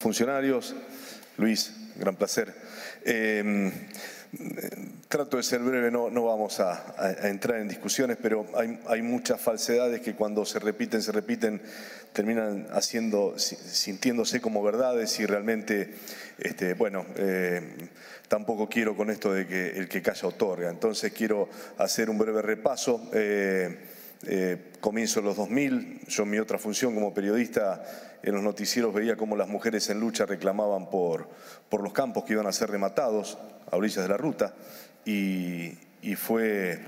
funcionarios. Luis, gran placer. Eh, trato de ser breve, no, no vamos a, entrar en discusiones, pero hay, muchas falsedades que cuando se repiten, se repiten, terminan haciendo, sintiéndose como verdades y realmente, este, bueno, eh, tampoco quiero con esto de que el que calla otorga. Entonces quiero hacer un breve repaso. Eh, eh, comienzo en los 2000, yo en mi otra función como periodista en los noticieros veía cómo las mujeres en lucha reclamaban por, por los campos que iban a ser rematados a orillas de la ruta y, fue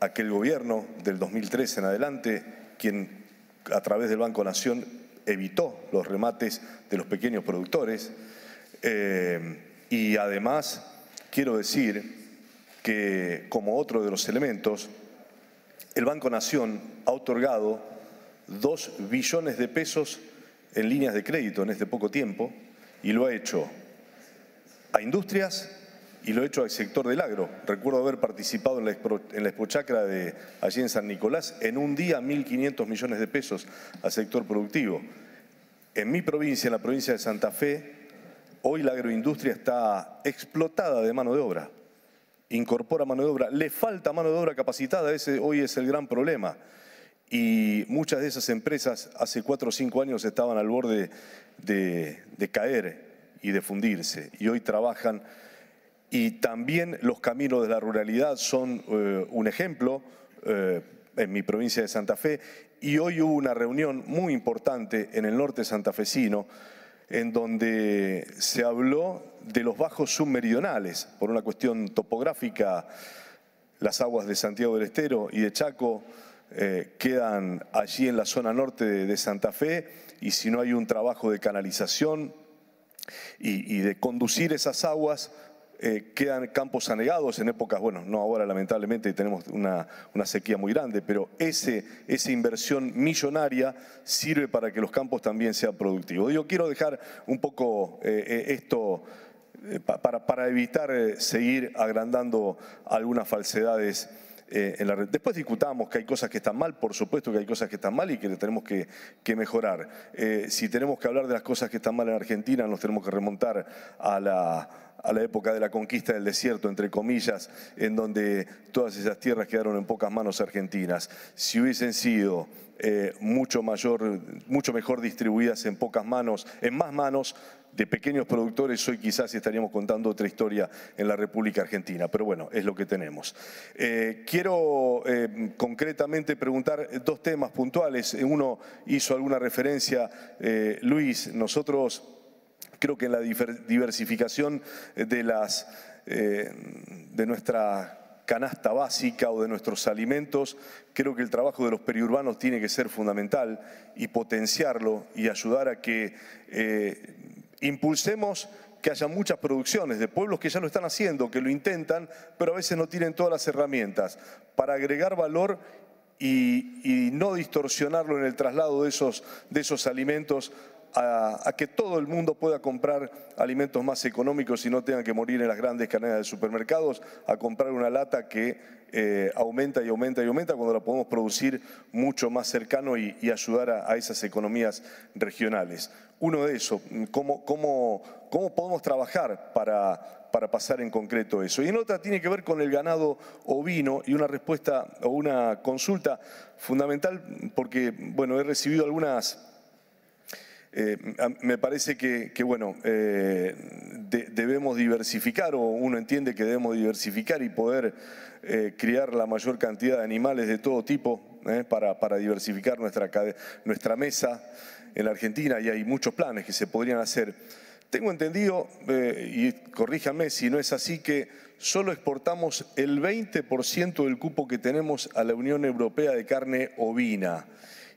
aquel gobierno del 2003 en adelante quien a través del Banco Nación evitó los remates de los pequeños productores. Eh, y además quiero decir que como otro de los elementos el Banco Nación ha otorgado dos billones de pesos en líneas de crédito en este poco tiempo y lo ha hecho a industrias y lo ha hecho al sector del agro. Recuerdo haber participado en la, Expo, Chacra de allí en San Nicolás, en un día 1.500 millones de pesos al sector productivo. En mi provincia, en la provincia de Santa Fe, hoy la agroindustria está explotada de mano de obra incorpora mano de obra. Le falta mano de obra capacitada, ese hoy es el gran problema. Y muchas de esas empresas hace cuatro o cinco años estaban al borde de, caer y de fundirse. Y hoy trabajan. Y también los caminos de la ruralidad son eh, un ejemplo eh, en mi provincia de Santa Fe. Y hoy hubo una reunión muy importante en el norte santafesino en donde se habló de los bajos submeridionales, por una cuestión topográfica, las aguas de Santiago del Estero y de Chaco eh, quedan allí en la zona norte de, Santa Fe y si no hay un trabajo de canalización y de conducir esas aguas eh, quedan campos anegados en épocas, bueno, no ahora lamentablemente tenemos una, sequía muy grande, pero ese, esa inversión millonaria sirve para que los campos también sean productivos. Yo quiero dejar un poco eh, esto para, para, evitar seguir agrandando algunas falsedades. En la red. Después discutamos que hay cosas que están mal, por supuesto que hay cosas que están mal y que tenemos que, mejorar. si tenemos que hablar de las cosas que están mal en Argentina, nos tenemos que remontar a la, época de la conquista del desierto, entre comillas, en donde todas esas tierras quedaron en pocas manos argentinas. Si hubiesen sido eh, mucho, mayor, mucho mejor distribuidas en pocas manos, en más manos de pequeños productores, hoy quizás estaríamos contando otra historia en la República Argentina, pero bueno, es lo que tenemos. Eh, quiero eh, concretamente preguntar dos temas puntuales. Uno hizo alguna referencia, Luis, nosotros Creo que en la diversificación de, las, eh, de nuestra canasta básica o de nuestros alimentos, creo que el trabajo de los periurbanos tiene que ser fundamental y potenciarlo y ayudar a que eh, impulsemos que haya muchas producciones de pueblos que ya lo están haciendo, que lo intentan, pero a veces no tienen todas las herramientas para agregar valor y, no distorsionarlo en el traslado de esos, de esos alimentos a, que todo el mundo pueda comprar alimentos más económicos y no tengan que morir en las grandes cadenas de supermercados a comprar una lata que eh, aumenta y aumenta y aumenta cuando la podemos producir mucho más cercano y, ayudar a, esas economías regionales. Uno de esos, ¿cómo, cómo, cómo podemos trabajar para, para pasar en concreto eso? Y en otra tiene que ver con el ganado ovino y una respuesta o una consulta fundamental porque, bueno, he recibido algunas eh, me parece que, bueno, eh, debemos diversificar, o uno entiende que debemos diversificar y poder eh, criar la mayor cantidad de animales de todo tipo para, diversificar nuestra, nuestra mesa en la Argentina y hay muchos planes que se podrían hacer. Tengo entendido, y corríjame si no es así, que solo exportamos el 20% del cupo que tenemos a la Unión Europea de carne ovina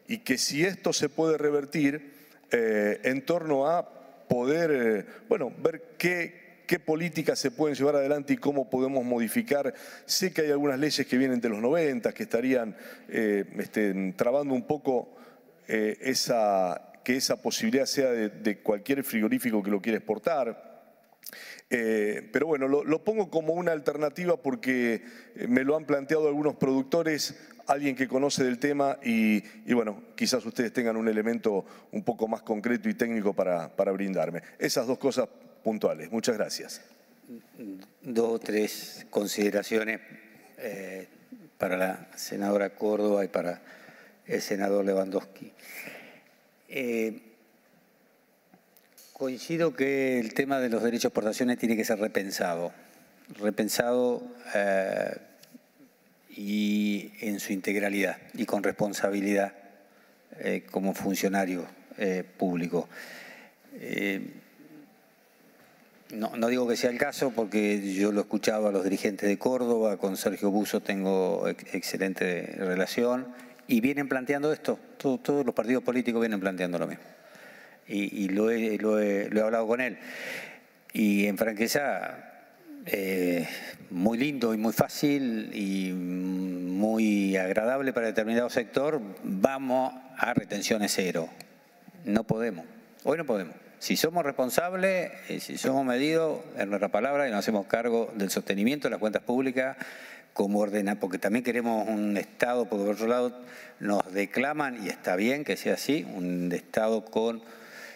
y que si esto se puede revertir, eh, en torno a poder, eh, bueno, ver qué, políticas se pueden llevar adelante y cómo podemos modificar. Sé que hay algunas leyes que vienen de los 90 que estarían eh, este, trabando un poco esa, que esa posibilidad sea de, cualquier frigorífico que lo quiera exportar. Eh, pero bueno, lo, pongo como una alternativa porque eh, me lo han planteado algunos productores, alguien que conoce del tema y, bueno, quizás ustedes tengan un elemento un poco más concreto y técnico para, brindarme. Esas dos cosas puntuales. Muchas gracias. Dos o tres consideraciones eh, para la senadora Córdoba y para el senador Lewandowski. Coincido que el tema de los derechos de exportaciones tiene que ser repensado, repensado eh, y en su integralidad y con responsabilidad eh, como funcionario eh, público. No, digo que sea el caso porque yo lo he escuchado a los dirigentes de Córdoba, con Sergio Buso tengo excelente relación y vienen planteando esto, todos los partidos políticos vienen planteando lo mismo y, lo, he, lo, he, hablado con él. Y en franqueza, eh, muy lindo y muy fácil y muy agradable para determinado sector, vamos a retenciones cero. No podemos, hoy no podemos. Si somos responsables, eh, si somos medidos en nuestra palabra y nos hacemos cargo del sostenimiento de las cuentas públicas, como ordena, porque también queremos un Estado, por otro lado nos declaman, y está bien que sea así, un Estado con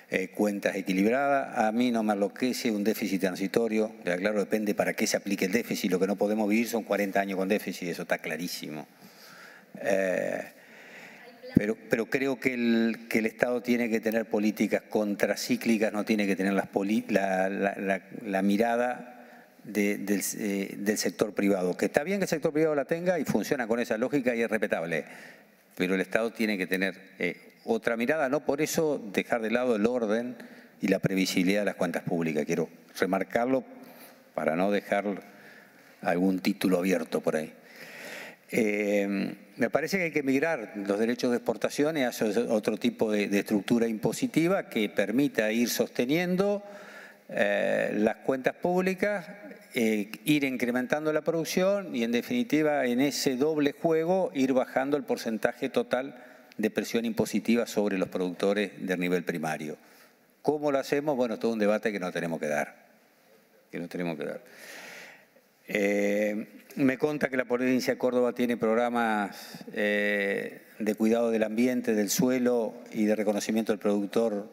eh, cuentas equilibradas. A mí no me enloquece un déficit transitorio, claro, depende para qué se aplique el déficit. Lo que no podemos vivir son 40 años con déficit, eso está clarísimo. Eh, pero, pero, creo que el, que el, Estado tiene que tener políticas contracíclicas, no tiene que tener las la, la, la, mirada del, eh, del, sector privado. Que está bien que el sector privado la tenga y funciona con esa lógica y es respetable, pero el Estado tiene que tener otra mirada, no por eso dejar de lado el orden y la previsibilidad de las cuentas públicas. Quiero remarcarlo para no dejar algún título abierto por ahí. Eh, me parece que hay que migrar los derechos de exportación a otro tipo de, estructura impositiva que permita ir sosteniendo eh, las cuentas públicas, eh, ir incrementando la producción y en definitiva en ese doble juego ir bajando el porcentaje total de presión impositiva sobre los productores del nivel primario. ¿Cómo lo hacemos? Bueno, todo un debate que no tenemos que dar. Que no tenemos que dar. Eh, me conta que la provincia de Córdoba tiene programas eh, de cuidado del ambiente, del suelo y de reconocimiento del productor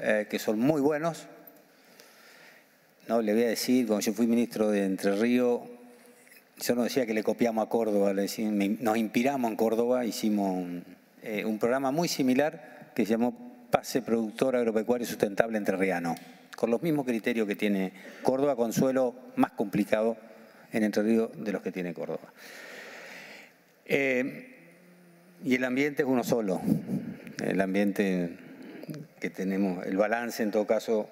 eh, que son muy buenos. No, le voy a decir, cuando yo fui ministro de Entre Ríos, yo no decía que le copiamos a Córdoba, nos inspiramos en Córdoba, hicimos eh, un programa muy similar que se llamó Pase Productor Agropecuario Sustentable Entrerriano, con los mismos criterios que tiene Córdoba, con suelo más complicado en Entre Ríos de los que tiene Córdoba. Eh, y el ambiente es uno solo, el ambiente que tenemos, el balance en todo caso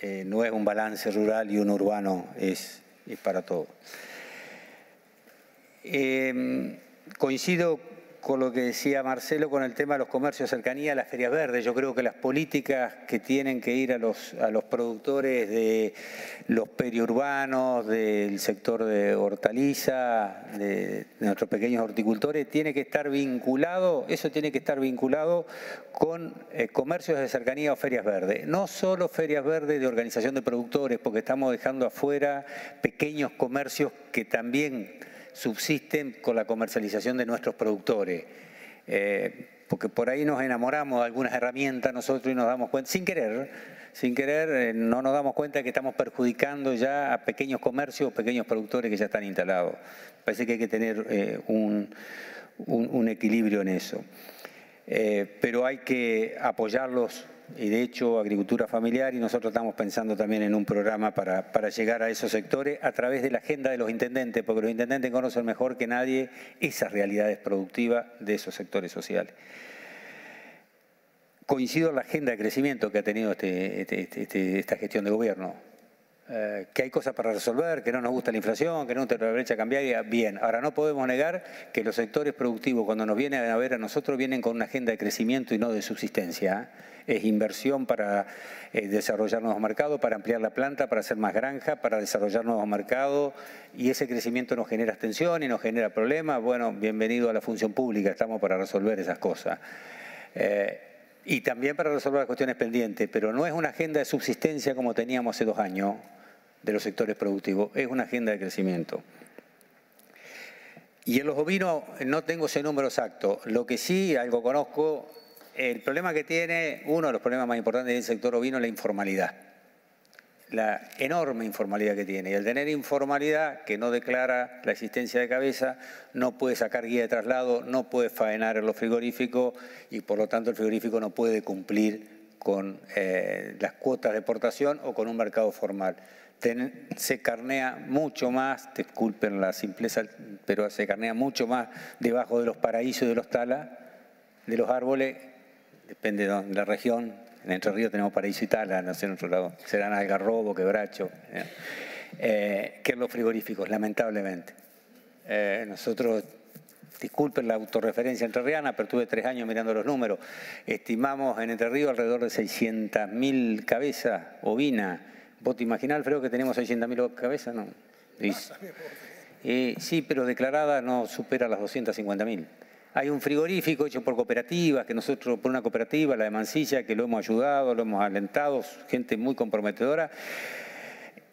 eh, no es un balance rural y un urbano, es, es para todo. coincido con lo que decía Marcelo con el tema de los comercios de cercanía las ferias verdes. Yo creo que las políticas que tienen que ir a los, a los productores de los periurbanos, del sector de hortaliza, de, nuestros pequeños horticultores, tiene que estar vinculado, eso tiene que estar vinculado con eh, comercios de cercanía o ferias verdes. No solo ferias verdes de organización de productores, porque estamos dejando afuera pequeños comercios que también subsisten con la comercialización de nuestros productores. Eh, porque por ahí nos enamoramos de algunas herramientas nosotros y nos damos cuenta, sin querer, sin querer, eh, no nos damos cuenta que estamos perjudicando ya a pequeños comercios, pequeños productores que ya están instalados. Parece que hay que tener eh, un, equilibrio en eso. pero hay que apoyarlos y de hecho agricultura familiar y nosotros estamos pensando también en un programa para, para, llegar a esos sectores a través de la agenda de los intendentes, porque los intendentes conocen mejor que nadie esas realidades productivas de esos sectores sociales. Coincido en la agenda de crecimiento que ha tenido este, este, este, esta gestión de gobierno, eh, que hay cosas para resolver, que no nos gusta la inflación, que no nos gusta la brecha cambiaria, bien. Ahora no podemos negar que los sectores productivos cuando nos vienen a ver a nosotros vienen con una agenda de crecimiento y no de subsistencia. ¿eh? Es inversión para eh, desarrollar nuevos mercados, para ampliar la planta, para hacer más granja, para desarrollar nuevos mercados y ese crecimiento nos genera extensión y nos genera problemas. Bueno, bienvenido a la función pública, estamos para resolver esas cosas. Eh, y también para resolver las cuestiones pendientes, pero no es una agenda de subsistencia como teníamos hace dos años, de los sectores productivos. Es una agenda de crecimiento. Y en los ovinos no tengo ese número exacto. Lo que sí, algo conozco, el problema que tiene, uno de los problemas más importantes del sector ovino es la informalidad. La enorme informalidad que tiene. Y al tener informalidad que no declara la existencia de cabeza, no puede sacar guía de traslado, no puede faenar en los frigoríficos y por lo tanto el frigorífico no puede cumplir con eh, las cuotas de exportación o con un mercado formal se carnea mucho más, disculpen la simpleza, pero se carnea mucho más debajo de los paraísos de los talas, de los árboles, depende de la región. En Entre Ríos tenemos paraíso y tala, no sé en otro lado, serán algarrobo, quebracho, ¿eh? Eh, que los frigoríficos, lamentablemente. Eh, nosotros disculpen la autorreferencia entrerriana, pero tuve tres años mirando los números, estimamos en Entre Ríos alrededor de 600.000 cabezas ovinas ¿Vos te imaginás, Alfredo, que tenemos 600.000 cabezas? No. sí, pero declarada no supera las 250.000. Hay un frigorífico hecho por cooperativas, que nosotros, por una cooperativa, la de Mansilla, que lo hemos ayudado, lo hemos alentado, gente muy comprometedora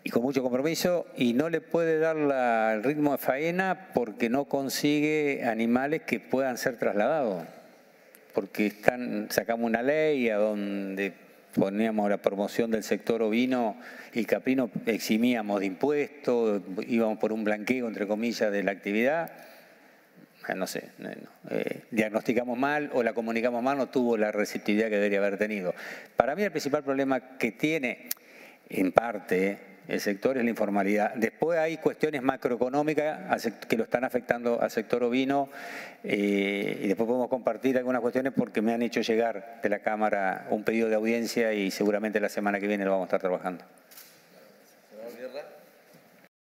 y con mucho compromiso, y no le puede dar el ritmo de faena porque no consigue animales que puedan ser trasladados. Porque están, sacamos una ley a donde poníamos la promoción del sector ovino y caprino, eximíamos de impuestos, íbamos por un blanqueo, entre comillas, de la actividad. No sé, eh, diagnosticamos mal o la comunicamos mal, no tuvo la receptividad que debería haber tenido. Para mí el principal problema que tiene, en parte, el sector es la informalidad. Después hay cuestiones macroeconómicas que lo están afectando al sector ovino eh, y después podemos compartir algunas cuestiones porque me han hecho llegar de la Cámara un pedido de audiencia y seguramente la semana que viene lo vamos a estar trabajando.